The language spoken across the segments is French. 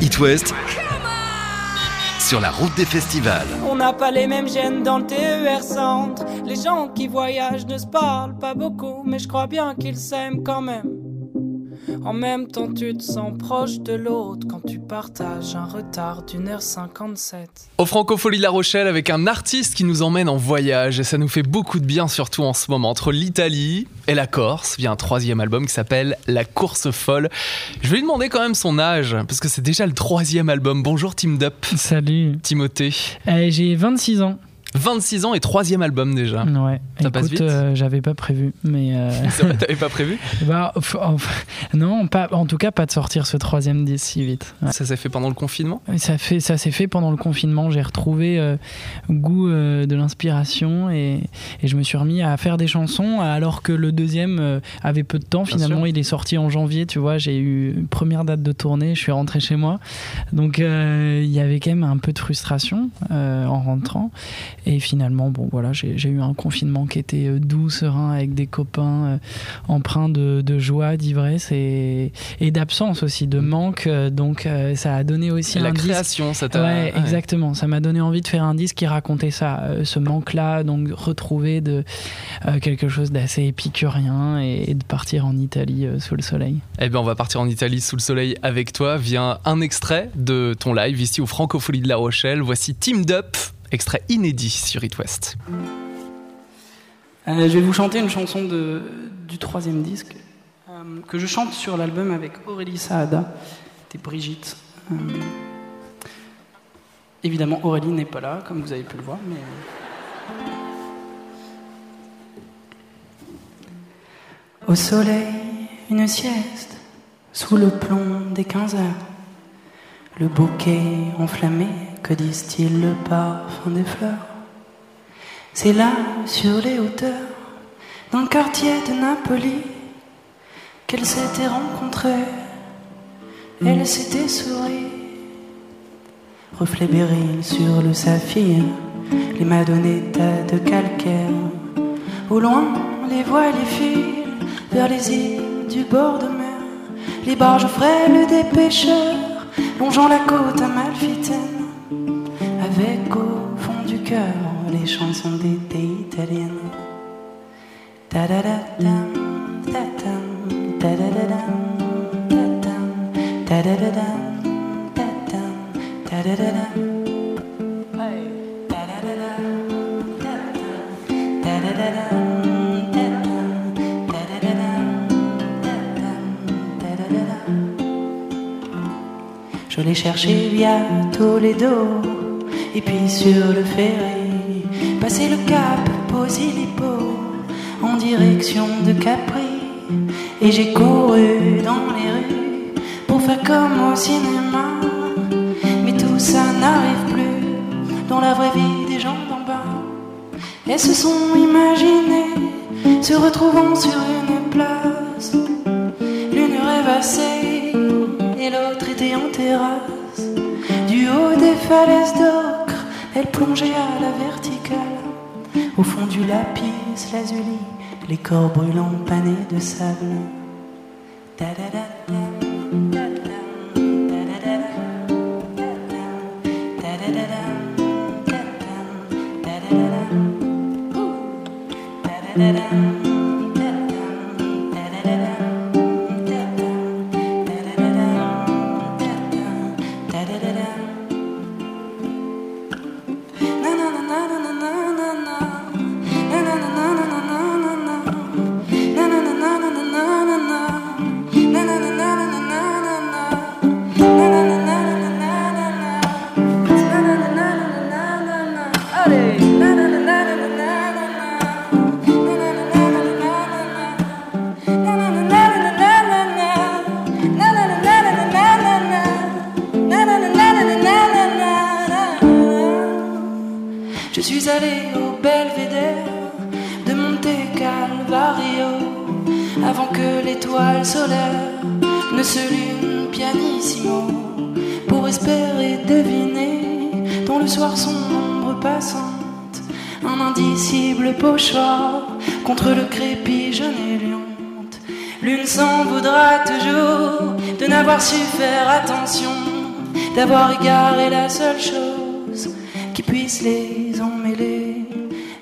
It West sur la route des festivals. On n'a pas les mêmes gènes dans le TER centre. Les gens qui voyagent ne se parlent pas beaucoup, mais je crois bien qu'ils s'aiment quand même. En même temps, tu te sens proche de l'autre quand tu partages un retard d'une heure 57. Au Francophonie de La Rochelle avec un artiste qui nous emmène en voyage et ça nous fait beaucoup de bien surtout en ce moment. Entre l'Italie et la Corse vient un troisième album qui s'appelle La course folle. Je vais lui demander quand même son âge parce que c'est déjà le troisième album. Bonjour Tim Dup. Salut. Timothée. Euh, J'ai 26 ans. 26 ans et troisième album déjà. Ouais. Ça passe vite euh, j'avais pas prévu, mais euh, C'est vrai, t'avais pas prévu bah, non, pas, en tout cas pas de sortir ce troisième disque si vite. Ouais. Ça s'est fait pendant le confinement? Ça fait, ça s'est fait pendant le confinement. J'ai retrouvé euh, goût de l'inspiration et, et je me suis remis à faire des chansons alors que le deuxième avait peu de temps. Finalement, il est sorti en janvier. Tu vois, j'ai eu une première date de tournée. Je suis rentré chez moi, donc il y avait quand même un peu de frustration en rentrant. Et finalement, bon voilà, j'ai eu un confinement qui était euh, doux, serein, avec des copains, euh, empreint de, de joie, d'ivresse et, et d'absence aussi, de manque. Euh, Donc ça a donné aussi La un disque création, ça t'a. Ouais, exactement. Ça m'a donné envie de faire un disque qui racontait ça, ce manque-là, donc retrouver de euh, quelque chose d'assez épicurien et, et de partir en Italie euh, sous le soleil. Eh bien, on va partir en Italie sous le soleil avec toi. Vient un extrait de ton live ici au Francophonie de La Rochelle. Voici Teamed Up, extrait inédit sur It West. Euh, je vais vous chanter une chanson de, du troisième disque euh, que je chante sur l'album avec Aurélie Saada et Brigitte. Euh, évidemment, Aurélie n'est pas là, comme vous avez pu le voir, mais. Au soleil, une sieste, sous le plomb des 15 heures. Le bouquet enflammé, que disent-ils le parfum des fleurs? C'est là, sur les hauteurs, dans le quartier de Napoli, qu'elles s'étaient rencontrées. Elles s'étaient souri. Reflet béryl sur le saphir, les madonnettes de calcaire. Au loin, les voiles les filent vers les îles du bord de mer. Les barges frêles des pêcheurs longeant la côte amalfitaine. Avec au fond du cœur les chansons d'été italiennes. Ta-tam, ta-da-da-dam, ta-tam, ta-da-da-dam. Je l'ai cherché via Toledo et puis sur le ferry, passer le cap Posillipo en direction de Capri. Et j'ai couru dans les rues pour faire comme au cinéma. Mais tout ça n'arrive plus dans la vraie vie des gens d'en bas. Elles se sont imaginées se retrouvant sur une place. L'une rêvassée et l'autre était en terrasse. Des falaises d'ocre, elle plongeait à la verticale. Au fond du lapis lazuli, les corps brûlants panés de sable. Je suis allé au belvédère de Monte Calvario avant que l'étoile solaire ne se lune pianissimo pour espérer deviner dans le soir sombre un indicible pochoir contre le crépi jeune et L'une s'en voudra toujours de n'avoir su faire attention d'avoir égaré la seule chose qui puisse les emmêler.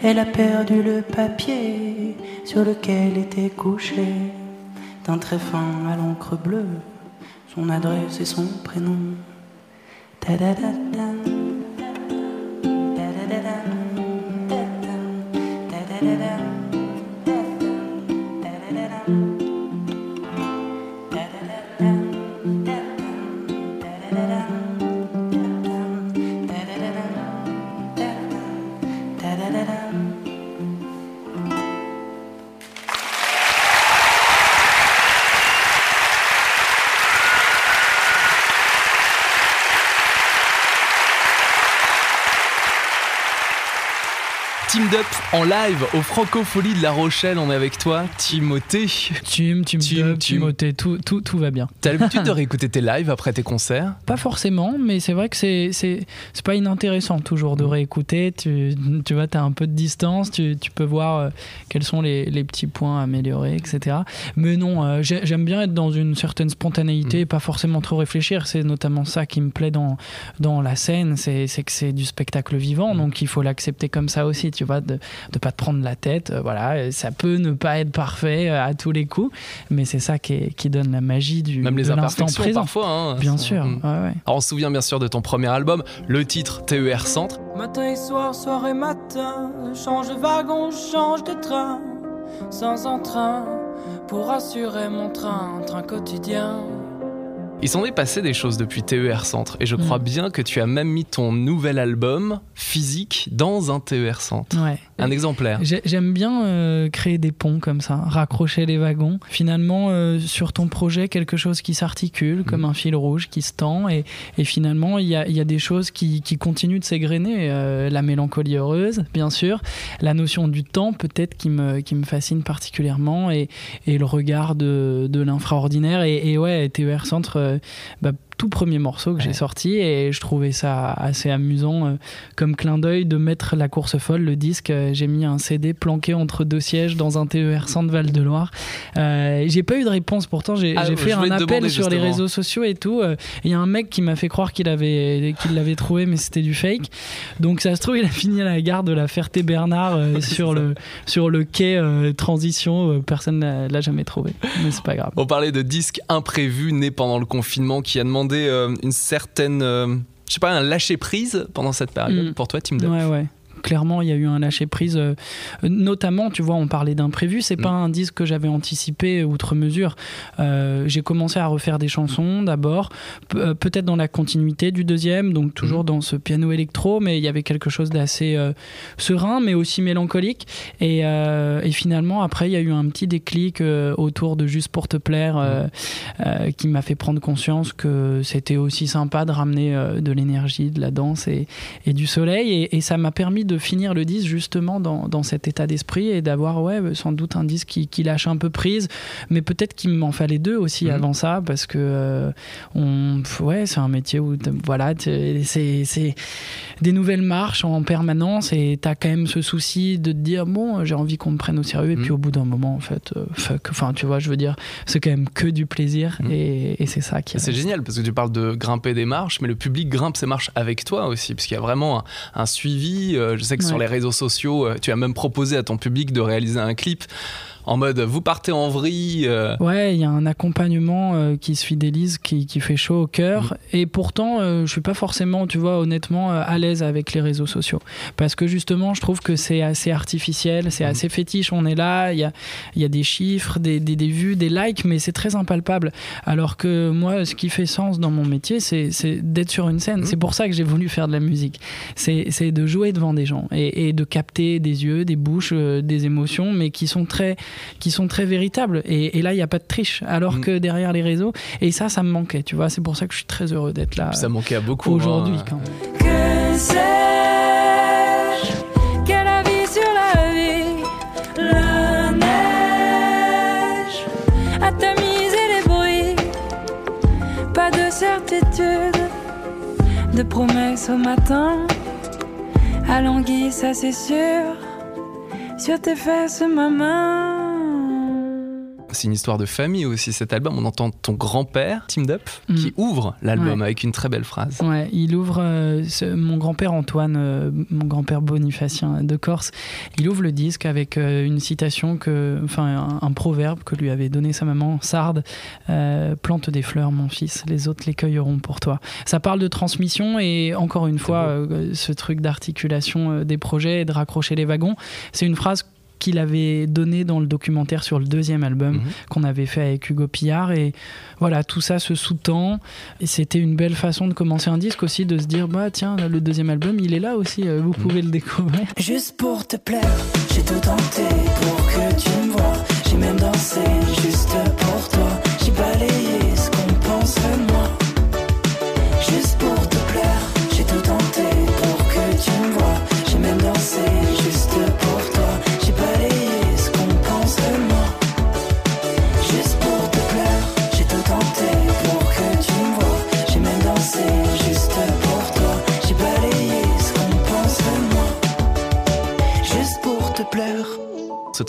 Elle a perdu le papier sur lequel était couché d'un très fin à l'encre bleue son adresse et son prénom. Ta-da-da-da. Ta-da-da-da. it out. Team Up en live au Francofolie de La Rochelle. On est avec toi, Timothée. Tim, Tim, Tim, Tim. Timothée, tout, tout, tout va bien. T'as l'habitude de réécouter tes lives après tes concerts? Pas forcément, mais c'est vrai que c'est, c'est, c'est pas inintéressant toujours de réécouter. Tu, tu vois, tu as un peu de distance, tu, tu peux voir euh, quels sont les, les petits points à améliorer, etc. Mais non, euh, j'ai- j'aime bien être dans une certaine spontanéité, pas forcément trop réfléchir. C'est notamment ça qui me plaît dans, dans la scène, c'est, c'est que c'est du spectacle vivant, donc il faut l'accepter comme ça aussi, tu vois, de ne pas te prendre la tête. euh, voilà, ça peut ne pas être parfait euh, à tous les coups, mais c'est ça qui, est- qui donne la magie du Même les imperfections présent. parfois. hein. Bien sûr, Mm. ouais, ouais. Alors on se souvient bien sûr de ton premier album, le titre TER Centre. Matin et soir, soir et matin, change de wagon, change de train, sans entrain, pour assurer mon train, train quotidien. Il s'en est passé des choses depuis TER Centre et je crois Mm. bien que tu as même mis ton nouvel album physique dans un TER Centre. Ouais. Un exemplaire. J'ai- J'aime bien euh, créer des ponts comme ça, raccrocher les wagons. Finalement, euh, sur ton projet, quelque chose qui s'articule comme un fil rouge qui se tend. Et, et finalement, il y a, il y a des choses qui, qui continuent de s'égrener. Euh, la mélancolie heureuse, bien sûr. La notion du temps, peut-être, qui me, qui me fascine particulièrement. Et, et le regard de, de l'infraordinaire. Et, et ouais, TER Centre, bah, tout premier morceau que j'ai sorti. Et je trouvais ça assez amusant euh, comme clin d'œil de mettre la course folle, le disque. Euh, J'ai mis un CD planqué entre deux sièges dans un TER Centre Val-de-Loire. Euh, j'ai pas eu de réponse pourtant. J'ai Ah, fait un appel sur les réseaux sociaux et tout. Il y a un mec qui m'a fait croire qu'il avait qu'il l'avait trouvé, mais c'était du fake. Donc ça se trouve, il a fini à la gare de la Ferté-Bernard sur le sur le quai transition. Personne l'a l'a jamais trouvé, mais c'est pas grave. On parlait de disques imprévus nés pendant le confinement qui a demandé euh, une certaine, euh, je sais pas, un lâcher prise pendant cette période Mm. pour toi, Team Dup. Ouais, ouais. Clairement, il y a eu un lâcher prise. euh, notamment, tu vois, on parlait d'imprévu. C'est pas un disque que j'avais anticipé outre mesure. Euh, J'ai commencé à refaire des chansons d'abord, euh, peut-être dans la continuité du deuxième, donc toujours dans ce piano électro, mais il y avait quelque chose d'assez serein, mais aussi mélancolique. Et, et finalement, après, il y a eu un petit déclic autour de Juste pour te plaire, euh, euh, qui m'a fait prendre conscience que c'était aussi sympa de ramener euh, de l'énergie, de la danse et, et du soleil. Et, et ça m'a permis de finir le disque justement dans, dans cet état d'esprit et d'avoir ouais, sans doute un disque qui, qui lâche un peu prise, mais peut-être qu'il m'en fallait deux aussi Mhm. avant ça, parce que euh, on, ouais, c'est un métier où t'as- voilà, c'est c'est des nouvelles marches en permanence et tu as quand même ce souci de te dire bon, j'ai envie qu'on me prenne au sérieux. Et Mhm. puis au bout d'un moment, en fait, euh, fuck. Enfin, tu vois, je veux dire, c'est quand même que du plaisir Mhm. et, et c'est ça qui C'est génial parce que tu parles de grimper des marches, mais le public grimpe ses marches avec toi aussi, parce qu'il y a vraiment un, un suivi. Euh, je sais que sur les réseaux sociaux, euh, tu as même proposé à ton public de réaliser un clip en mode vous partez en vrille. euh, Ouais, il y a un accompagnement euh, qui se fidélise, qui, qui fait chaud au cœur. Mhm. Et pourtant, euh, je suis pas forcément, tu vois, honnêtement, à l'aise avec les réseaux sociaux. Parce que justement, je trouve que c'est assez artificiel, c'est Mhm. assez fétiche. On est là, il y a, y a des chiffres, des, des, des vues, des likes, mais c'est très impalpable. Alors que moi, ce qui fait sens dans mon métier, c'est d'être sur une scène. Mhm. C'est pour ça que j'ai voulu faire de la musique. C'est c'est de jouer devant des gens et, et de capter des yeux, des bouches, euh, des émotions, mais qui sont très qui sont très véritables. Et, et là, il n'y a pas de triche, alors Mm. que derrière les réseaux, et ça, ça me manquait, tu vois. C'est pour ça que je suis très heureux d'être là ça manquait à beaucoup. aujourd'hui. hein. quand même. Que sais-je? Quelle avis sur la vie? La neige a tamisé les bruits Pas de certitude De promesses au matin À l'anguille, ça c'est sûr Sur tes fesses, ma main une histoire de famille aussi cet album. On entend ton grand-père, Tim Dup, Mm. qui ouvre l'album Ouais. avec une très belle phrase. Ouais, il ouvre euh, ce- mon grand-père Antoine, euh, mon grand-père bonifatien de Corse. Il ouvre le disque avec euh, une citation que, enfin, un, un proverbe que lui avait donné sa maman, Sarde plante des fleurs, mon fils, les autres les cueilleront pour toi. Ça parle de transmission et encore une fois, ce truc d'articulation des projets et de raccrocher les wagons. C'est une phrase qu'il avait donnée dans le documentaire sur le deuxième album Mhm. qu'on avait fait avec Hugo Pillard et voilà tout ça se sous-tend et c'était une belle façon de commencer un disque aussi de se dire bah tiens le deuxième album il est là aussi euh, vous pouvez le découvrir Juste pour te plaire, j'ai tout tenté pour que tu me vois. J'ai même dansé juste pour toi. J'ai balayé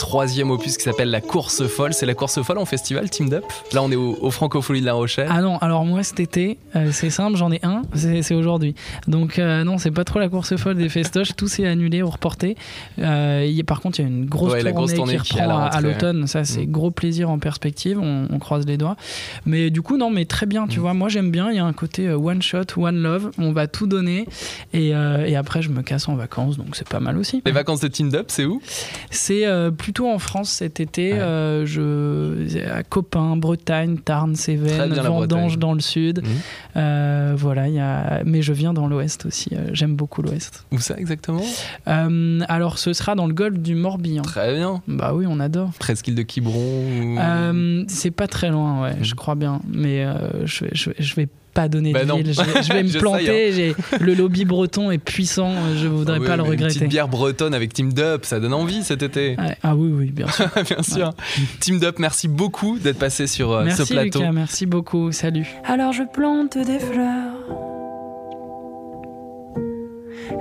troisième opus qui s'appelle La Course Folle, c'est la Course Folle en festival, Team Dup? Là, on est au, au Francophonie de La Rochelle. ah non alors moi cet été euh, c'est simple j'en ai un c'est aujourd'hui. Donc euh, non c'est pas trop la course folle des festoches tout s'est annulé ou reporté. Euh, y par contre il y a une grosse Ouais, tournée, grosse tournée qui reprend à, l'automne. Ça c'est Mm. gros plaisir en perspective on, on croise les doigts. Mais du coup non mais très bien tu Mm. vois. Moi j'aime bien il y a un côté euh, one shot one love. On va tout donner et, et après je me casse en vacances donc c'est pas mal aussi. Les vacances de Team Dup, c'est où? C'est euh, plutôt en France cet été. Ouais. euh, je, à Copain, Bretagne, Tarn, Cévennes. Vendange dans le sud. Mhm. Euh, voilà, il y a... mais je viens dans l'ouest aussi. euh, J'aime beaucoup l'ouest. Où ça exactement? Alors, ce sera dans le golfe du Morbihan. Très bien. Bah oui, on adore. Presqu'île de Quiberon. ou- c'est pas très loin, ouais, je crois bien. Mais je, je, vais- je vais pas donner Bah de non. ville. Je vais, je vais me planter. J'ai- Le lobby breton est puissant. Je voudrais Ah pas le mais Une regretter. petite bière bretonne avec Team Dup, ça donne envie cet été. Ah oui, oui, bien sûr. Bien sûr. Team Dup, merci beaucoup d'être passé sur euh, Merci ce plateau. Lucas, merci beaucoup. Salut. Alors je plante des fleurs.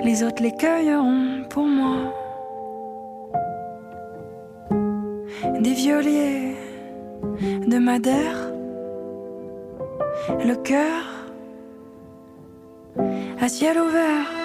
Les autres les cueilleront pour moi. Des violiers de Madère. Le cœur à ciel ouvert.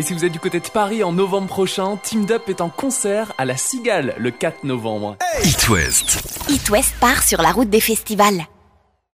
Et si vous êtes du côté de Paris en novembre prochain, Team Dup est en concert à la Cigale le 4 novembre. It West. It West part sur la route des festivals.